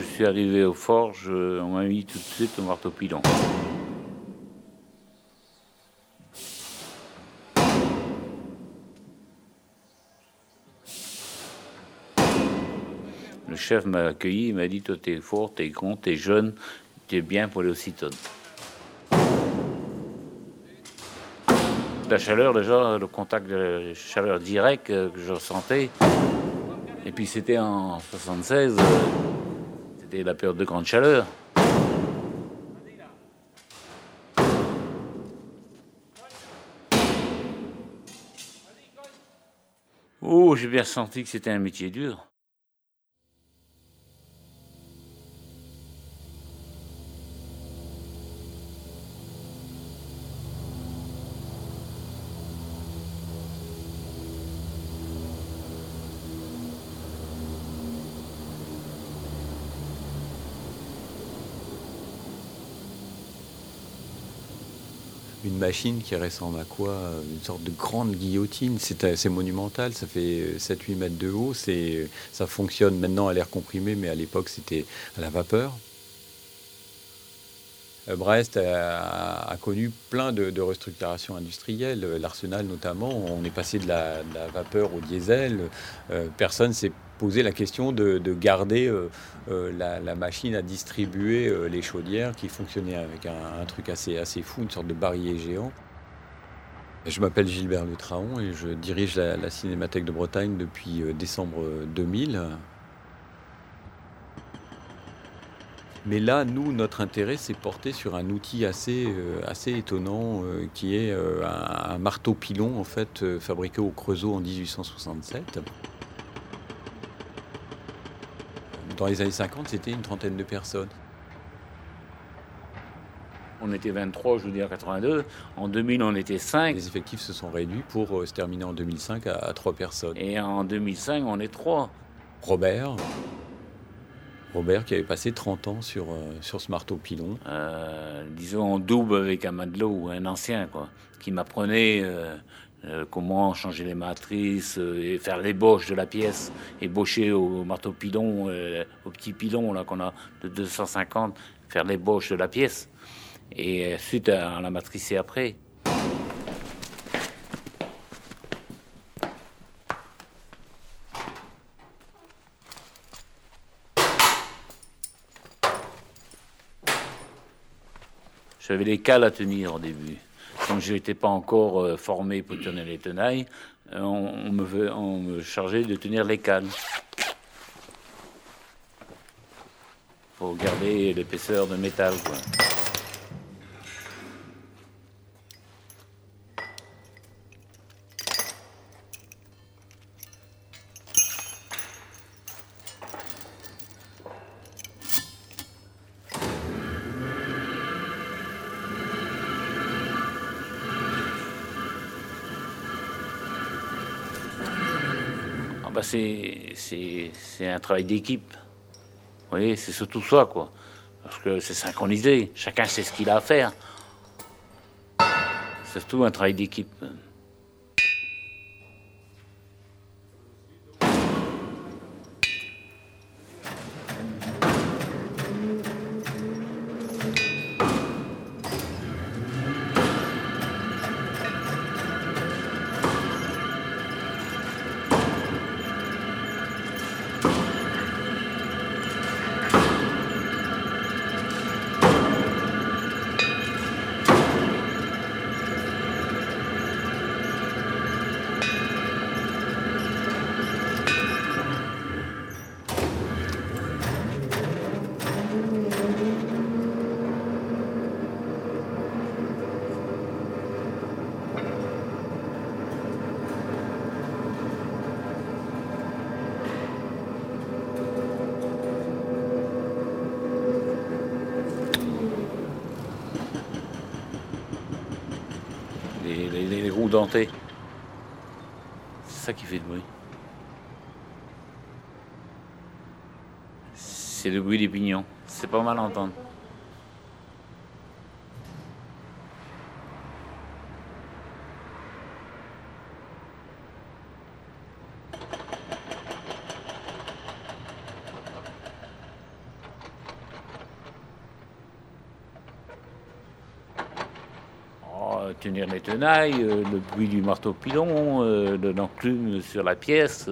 suis arrivé aux forges, on m'a mis tout de suite au marteau pilon. Le chef m'a accueilli, il m'a dit Toi, t'es fort, t'es grand, t'es jeune, t'es bien pour Citon. La chaleur, déjà, le contact de la chaleur directe que je ressentais. Et puis c'était en 76, euh, c'était la période de grande chaleur. Oh, j'ai bien senti que c'était un métier dur. Une machine qui ressemble à quoi? Une sorte de grande guillotine. C'est monumental, ça fait 7-8 mètres de haut. Ça fonctionne maintenant à l'air comprimé, mais à l'époque c'était à la vapeur. Euh, Brest a, connu plein de, restructurations industrielles, l'arsenal notamment. On est passé de la, vapeur au diesel. Euh, personne s'est posé la question de, garder euh, la, machine à distribuer les chaudières qui fonctionnait avec un, truc assez, assez fou, une sorte de barillet géant. Je m'appelle Gilbert Le Traon et je dirige la, Cinémathèque de Bretagne depuis décembre 2000. Mais là, nous, notre intérêt, c'est porté sur un outil assez, euh, assez étonnant euh, qui est euh, un, marteau pilon, en fait, fabriqué au Creusot en 1867. Dans les années 50, c'était une trentaine de personnes. On était 23, je vous dis, en 82. En 2000, on était 5. Les effectifs se sont réduits pour se terminer en 2005 à, à 3 personnes. Et en 2005, on est 3. Robert, Robert qui avait passé 30 ans sur, euh, sur ce marteau pilon. Euh, disons en double avec un matelot ou un ancien, quoi, qui m'apprenait euh, comment changer les matrices et faire l'ébauche de la pièce, ébaucher au marteau pilon, au petit pilon là qu'on a de 250, faire l'ébauche de la pièce. Et ensuite, à la matricer après. J'avais les cales à tenir au début. Comme je n'étais pas encore euh, formé pour tenir les tenailles, euh, on, me, chargeait de tenir les cales. Pour garder l'épaisseur de métal. Bah c'est un travail d'équipe. Vous voyez, c'est surtout ça, quoi. Parce que c'est synchronisé, chacun sait ce qu'il a à faire. C'est surtout un travail d'équipe. C'est ça qui fait le bruit. C'est le bruit des pignons. C'est pas mal à entendre. Tenir les tenailles, le bruit du marteau-pilon, l'enclume sur la pièce.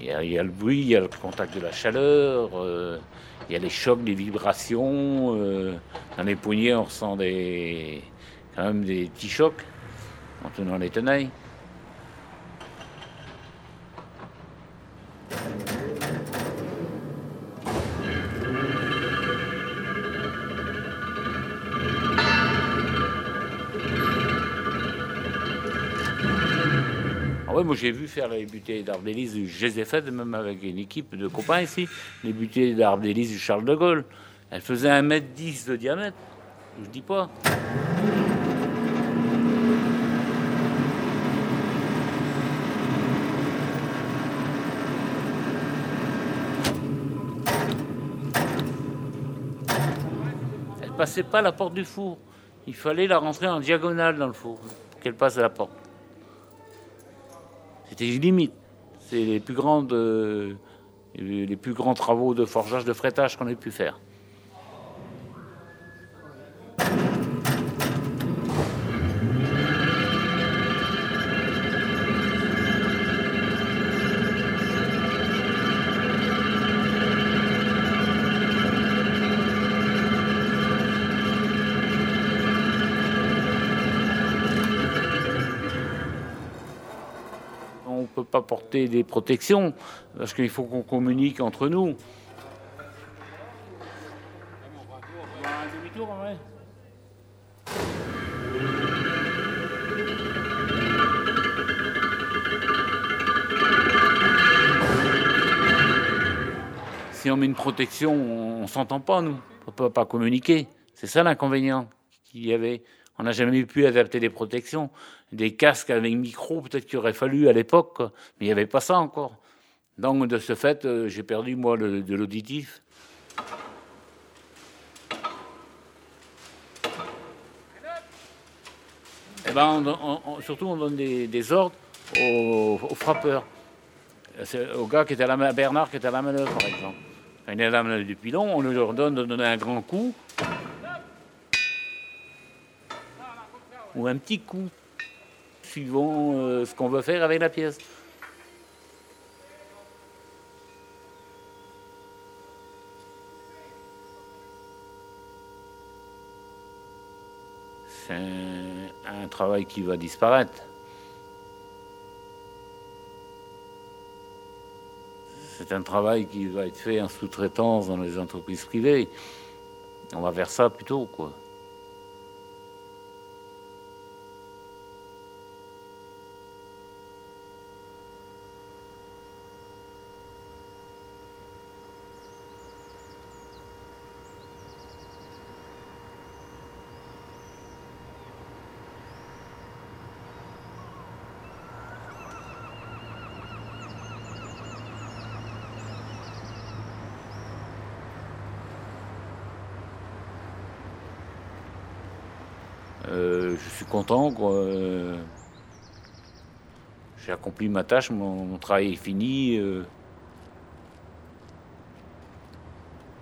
Il y, a, le bruit, il y a le contact de la chaleur, il y a les chocs, les vibrations. dans les poignets, on ressent des, quand même des petits chocs en tenant les tenailles. Moi j'ai vu faire les bouteilles d'arbre d'hélice, je les ai faites même avec une équipe de copains ici, les bouteilles d'arbre d'hélice du Charles de Gaulle. Elles faisaient 1m10 de diamètre, je dis pas. Elle passait pas la porte du four. Il fallait la rentrer en diagonale dans le four pour qu'elle passe à la porte. C'était limite. C'est les plus grandes, euh, les plus grands travaux de forgeage, de frettage qu'on ait pu faire. Pas porter des protections, parce qu'il faut qu'on communique entre nous. Si on met une protection, on, ne s'entend pas, nous. On peut pas communiquer. C'est ça l'inconvénient qu'il y avait. On n'a jamais pu adapter des protections. Des casques avec micro, peut-être qu'il aurait fallu à l'époque, mais il n'y avait pas ça encore. Donc, de ce fait, euh, j'ai perdu, moi, de l'auditif. Eh ben, surtout, on donne des, ordres aux, frappeurs. Au gars qui était à la Bernard qui était à la manœuvre, par exemple. Il est à la manœuvre du pilon, on leur donne de donner un grand coup ou un petit coup, suivant euh, ce qu'on veut faire avec la pièce. C'est un, travail qui va disparaître. C'est un travail qui va être fait en sous-traitance dans les entreprises privées. On va vers ça plutôt, quoi. Euh, je suis content. J'ai accompli ma tâche, mon, travail est fini. Euh.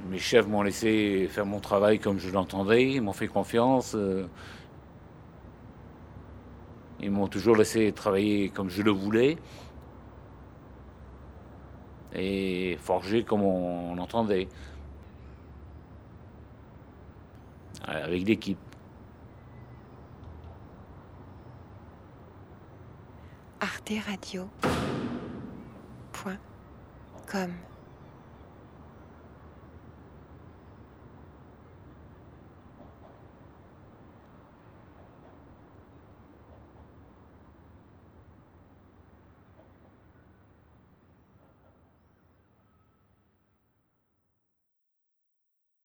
mes chefs m'ont laissé faire mon travail comme je l'entendais, ils m'ont fait confiance. Euh. ils m'ont toujours laissé travailler comme je le voulais et forger comme on, entendait, avec l'équipe. arteradio.com